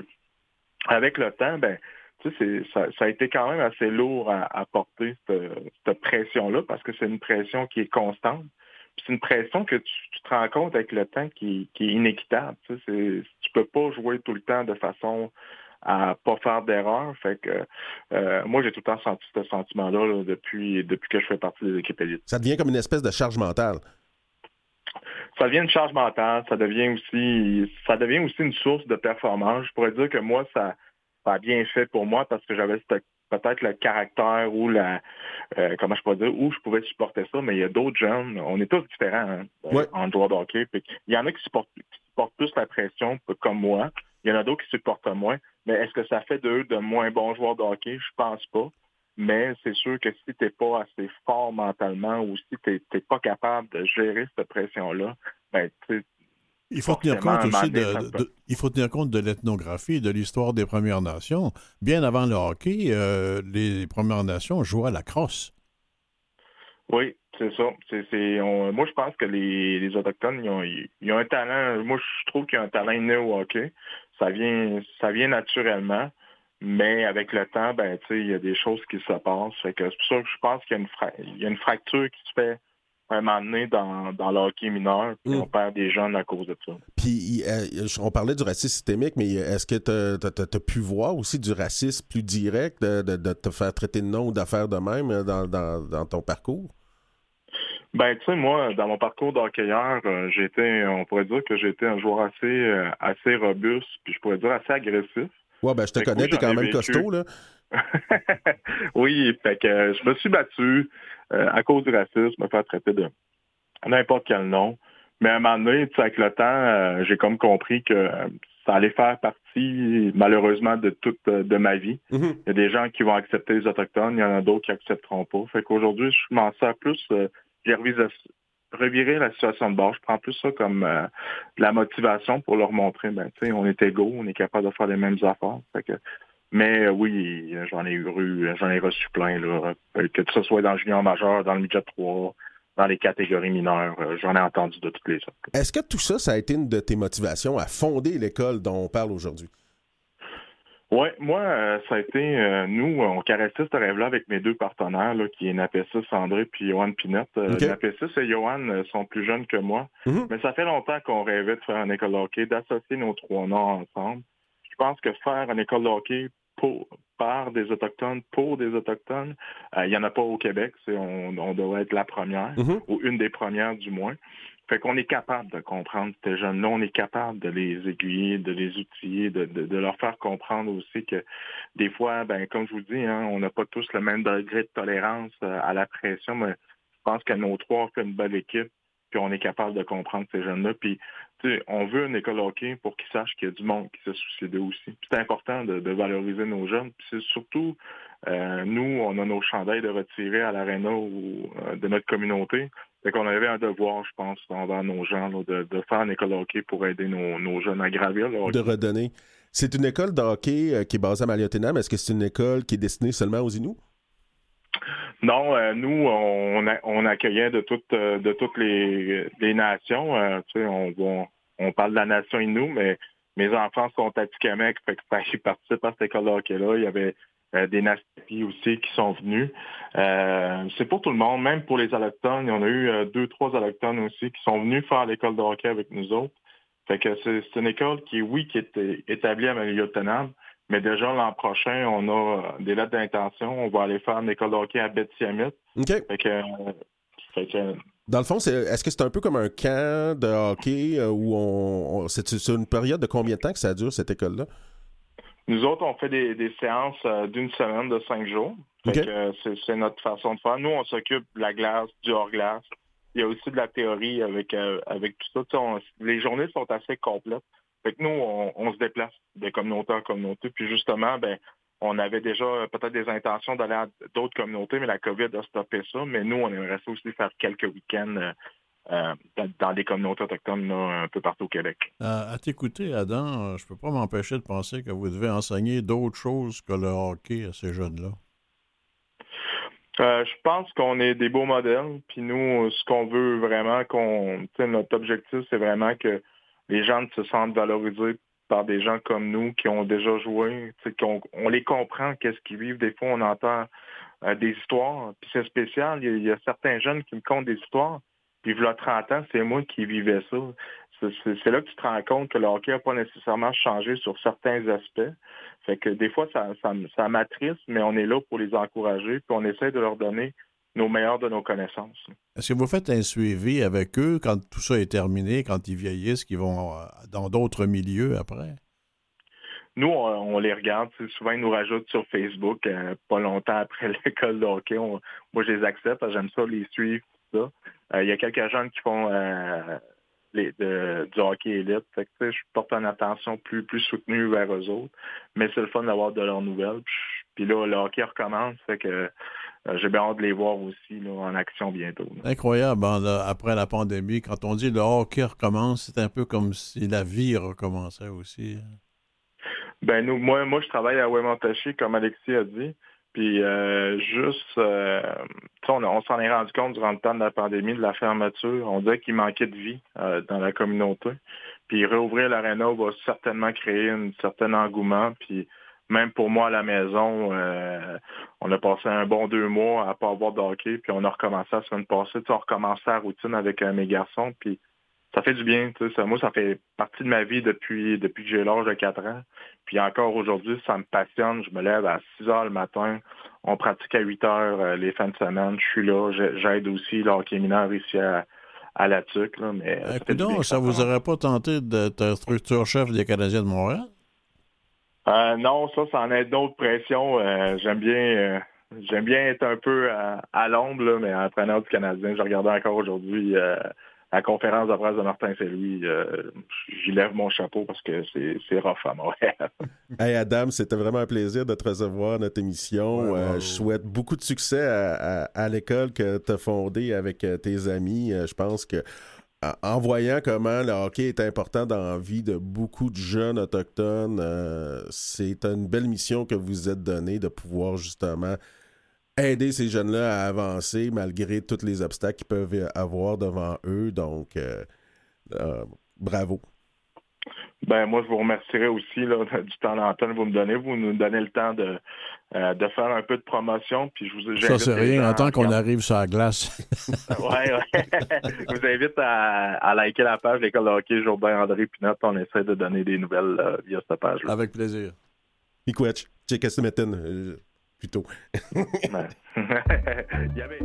avec le temps, ben, tu sais, ça, a été quand même assez lourd à, porter cette, pression-là parce que c'est une pression qui est constante. C'est une pression que tu, te rends compte avec le temps qui, est inéquitable. Tu tu peux pas jouer tout le temps de façon à pas faire d'erreur. Fait que euh, moi j'ai tout le temps senti ce sentiment-là là, depuis depuis que je fais partie des équipes élites. Ça devient comme une espèce de charge mentale. Ça devient une charge mentale, ça devient aussi ça devient aussi une source de performance. Je pourrais dire que moi ça, ça a bien fait pour moi parce que j'avais peut-être le caractère ou la euh, comment je pourrais dire où je pouvais supporter ça, mais il y a d'autres jeunes, on est tous différents hein, Ouais. en joueur de hockey. Puis il y en a qui supportent, qui supportent plus la pression comme moi. Il y en a d'autres qui supportent moins. Mais est-ce que ça fait d'eux de moins bons joueurs de hockey? Je pense pas. Mais c'est sûr que si t'es pas assez fort mentalement ou si t'es t'es pas capable de gérer cette pression-là, ben, tu sais, Il faut tenir compte aussi de, il faut tenir compte de l'ethnographie, de l'histoire des Premières Nations. Bien avant le hockey, euh, les Premières Nations jouaient à la crosse. Oui, c'est ça. On- moi, je pense que les, les Autochtones, ils ont, ils ont un talent. Moi, je trouve qu'ils ont un talent inné au hockey. Ça vient, ça vient naturellement. Mais avec le temps, ben, tu sais, il y a des choses qui se passent. C'est pour ça que je pense qu'il y a une, fra- il y a une fracture qui se fait un moment donné dans, dans le hockey mineur, puis Mm. on perd des jeunes à cause de ça. Puis, euh, on parlait du racisme systémique, mais est-ce que tu as, pu voir aussi du racisme plus direct, de, de- de te faire traiter de nom ou d'affaires de même euh, dans, dans- dans ton parcours? Ben, tu sais, moi, dans mon parcours d'hockeyeur, euh, été, on pourrait dire que été un joueur assez, assez robuste, puis je pourrais dire assez agressif. Ouais, ben, je te Fait connais, t'es quand même vécu. costaud, là. oui, fait que euh, je me suis battu euh, à cause du racisme, me faire traiter de n'importe quel nom. Mais à un moment donné, avec le temps, euh, j'ai comme compris que euh, ça allait faire partie, malheureusement, de toute de ma vie. Mhm. Il y a des gens qui vont accepter les Autochtones, il y en a d'autres qui accepteront pas. Fait qu'aujourd'hui, je m'en sers plus, j'ai revisé- reviré la situation de bord. Je prends plus ça comme euh, de la motivation pour leur montrer, ben, on est égaux, on est capable de faire les mêmes affaires. Mais euh, oui, j'en ai eu, j'en ai reçu plein, là, Euh, que ce soit dans le junior majeur, dans le midget 3, dans les catégories mineures, j'en ai entendu de toutes les sortes. Est-ce que tout ça, ça a été une de tes motivations à fonder l'école dont on parle aujourd'hui? Oui, moi, euh, ça a été, euh, nous, on caressait ce rêve-là avec mes deux partenaires, là, qui est Napessis André puis Johan Pinette. Euh, Ok. Napessis et Johan euh, sont plus jeunes que moi, Mhm. mais ça fait longtemps qu'on rêvait de faire une école de hockey, d'associer nos trois noms ensemble. Je pense que faire une école de hockey pour, par des Autochtones, pour des Autochtones, euh, il n'y en a pas au Québec. On, on devrait être la première, Mhm. ou une des premières du moins. Fait qu'on est capable de comprendre ces jeunes-là, on est capable de les aiguiller, de les outiller, de, de- leur faire comprendre aussi que des fois, ben comme je vous dis, hein, on n'a pas tous le même degré de tolérance euh, à la pression, mais je pense que nos trois fait une belle équipe, puis on est capable de comprendre ces jeunes-là. Puis, tu sais, on veut une école hockey pour qu'ils sachent qu'il y a du monde qui se soucie d'eux aussi. Puis c'est important de, de valoriser nos jeunes. Puis c'est surtout, euh, nous, on a nos chandails de retirer à l'aréna ou euh, de notre communauté. Fait qu'on avait un devoir, je pense, envers nos gens, là, de, de faire une école hockey pour aider nos, nos jeunes à gravir. De redonner. C'est une école de hockey euh, qui est basée à Maliotenam. Est-ce que c'est une école qui est destinée seulement aux Inuits? Non, euh, nous, on, a- on accueillait de toutes euh, de toutes les, les nations. Euh, tu sais, on, on, parle de la nation Innu, mais mes enfants sont à Tikamek, fait que ils participent à cette école de hockey-là. Il y avait euh, des Nasty aussi qui sont venus. Euh, c'est pour tout le monde, même pour les Autochtones. Il y en a eu euh, deux, trois Autochtones aussi qui sont venus faire l'école de hockey avec nous autres. Fait que c'est une école qui, oui, qui est établie à Maliotenam, mais déjà l'an prochain, on a euh, des lettres d'intention. On va aller faire une école de hockey à Bethsiamit. OK. Fait que, euh, fait que, Dans le fond, est-ce que c'est un peu comme un camp de hockey euh, où on. on- c'est une période de combien de temps que ça dure, cette école-là? nous autres, on fait des, des séances euh, d'une semaine de cinq jours. Fait OK. que, euh, c'est, notre façon de faire. Nous, on s'occupe de la glace, du hors-glace. Il y a aussi de la théorie avec, euh, avec tout ça. On- les journées sont assez complètes. Fait que nous, on, on se déplace de communauté en communauté. Puis justement, ben, on avait déjà peut-être des intentions d'aller à d'autres communautés, mais la COVID a stoppé ça. Mais nous, on aimerait ça aussi faire quelques week-ends euh, euh, dans, des communautés autochtones là, un peu partout au Québec. À, à t'écouter, Adam, euh, je peux pas m'empêcher de penser que vous devez enseigner d'autres choses que le hockey à ces jeunes-là. Euh, je pense qu'on est des beaux modèles. Puis nous, ce qu'on veut vraiment, qu'on, notre objectif, c'est vraiment que les gens se sentent valorisés par des gens comme nous qui ont déjà joué, qu'on on les comprend, qu'est-ce qu'ils vivent. Des fois, on entend euh, des histoires. Puis c'est spécial. Il y, a, certains jeunes qui me content des histoires. Puis a 30 ans, c'est moi qui vivais ça. C'est là que tu te rends compte que le hockey n'a pas nécessairement changé sur certains aspects. Fait que des fois, ça, ça, ça m'attriste, mais on est là pour les encourager, puis on essaie de leur donner nos meilleures de nos connaissances. Est-ce que vous faites un suivi avec eux quand tout ça est terminé, quand ils vieillissent, qu'ils vont euh, dans d'autres milieux après? Nous, on, on les regarde. Souvent, ils nous rajoutent sur Facebook euh, pas longtemps après l'école de hockey. On- moi, je les accepte. parce que J'aime ça, les suivre. tout ça. Euh, Il y a quelques jeunes qui font euh, les- de- du hockey élite. Fait que, je porte une attention plus, plus soutenue vers eux autres. Mais c'est le fun d'avoir de leurs nouvelles. Puis, puis là, le hockey recommence. Fait que euh, j'ai bien hâte de les voir aussi là, en action bientôt. là. Incroyable, hein, là, après la pandémie, quand on dit le hockey recommence, c'est un peu comme si la vie recommençait aussi. Ben nous, moi, moi, je travaille à Wemontachi, comme Alexis a dit. Puis euh, juste, euh, on, on s'en est rendu compte durant le temps de la pandémie, de la fermeture. On disait qu'il manquait de vie euh, dans la communauté. Puis réouvrir l'aréna va certainement créer un certain engouement. Puis même pour moi à la maison, euh, on a passé un bon deux mois à pas avoir de hockey, puis on a recommencé la semaine passée. On recommençait la routine avec euh, mes garçons, puis ça fait du bien. tu sais. Ça, moi, ça fait partie de ma vie depuis, depuis que j'ai l'âge de 4 ans. Puis encore aujourd'hui, ça me passionne. Je me lève à 6 heures le matin. On pratique à 8 heures euh, les fins de semaine. Je suis là. J'aide aussi le hockey mineur ici à, à la TUC. Là, mais, euh, ça bien, ça vous aurait pas tenté d'être instructeur chef des Canadiens de Montréal? Euh, non, ça, ça en est d'autres pressions. Euh, j'aime bien euh, j'aime bien être un peu à, à l'ombre, là, mais entraîneur du Canadien, je regardais encore aujourd'hui euh, la conférence de presse de Martin Saint-Louis. Euh, J'y lève mon chapeau parce que c'est c'est rough à Montréal. Hey Adam, c'était vraiment un plaisir de te recevoir à notre émission. Ouais, Euh, je souhaite beaucoup de succès à, à- à l'école que tu as fondée avec tes amis. Euh, je pense que en- voyant comment le hockey est important dans la vie de beaucoup de jeunes autochtones, euh, c'est une belle mission que vous êtes donnée de pouvoir justement aider ces jeunes-là à avancer malgré tous les obstacles qu'ils peuvent avoir devant eux. Donc, euh, euh, bravo. Ben moi, je vous remercierai aussi là, du temps d'antenne que vous me donnez. Vous nous donnez le temps de, euh, de faire un peu de promotion. Puis je vous Ça, c'est rien. En tant qu'on arrive sur la glace. Ouais, ouais. je vous invite à, à liker la page L'école de hockey Jourdain André Pinot. On essaie de donner des nouvelles euh, via cette page-là. Avec plaisir. Miigwech, Tchekasimetin, euh, plutôt. Il y avait...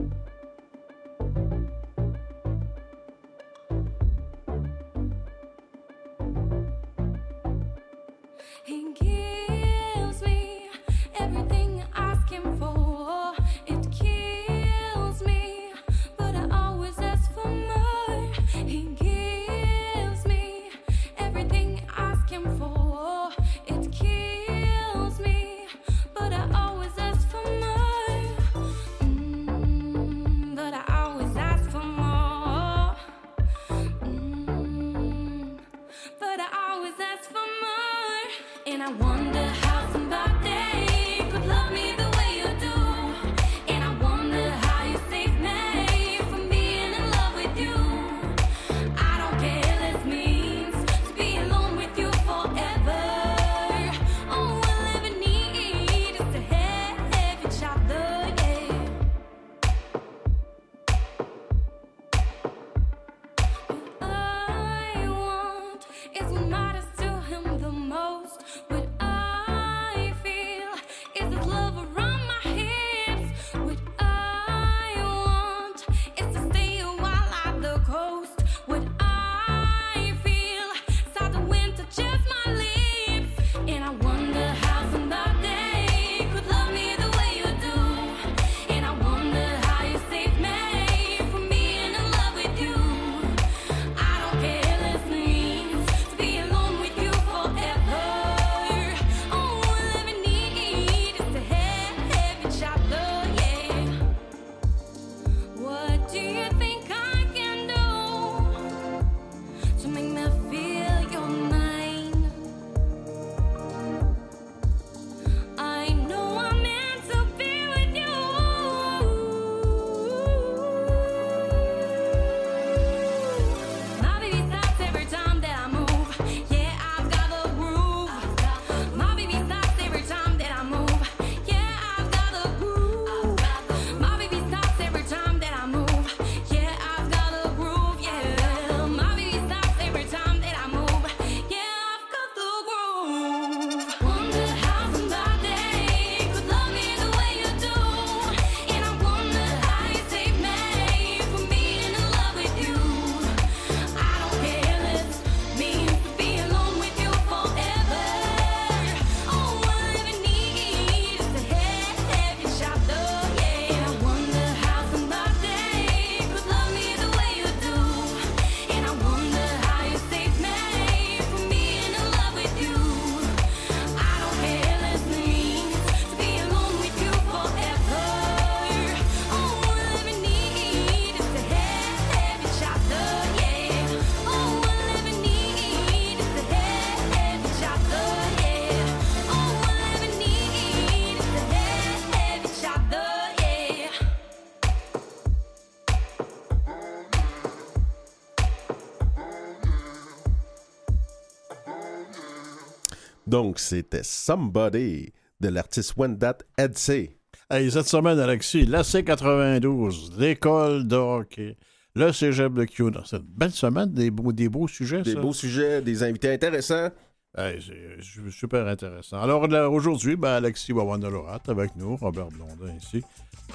Donc, c'était Somebody de l'artiste Wendat Edsey. Hey, cette semaine, Alexis, la C92, l'école de hockey, le cégep de. Dans cette belle semaine, des beaux, des beaux sujets, Des ça. beaux sujets, des invités intéressants. Hey, c'est super intéressant. Alors, aujourd'hui, ben, Alexis Wawanalorat avec nous, Robert Blondin ici,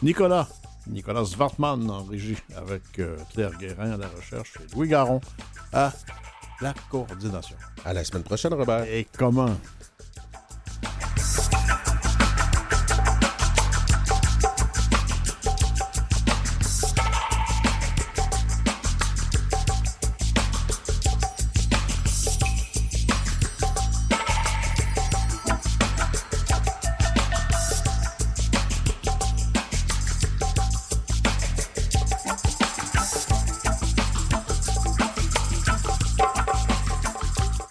Nicolas, Nicolas Svartman en régie avec euh, Claire Guérin à la recherche et Louis Garon à la coordination. À la semaine prochaine, Robert. Et comment?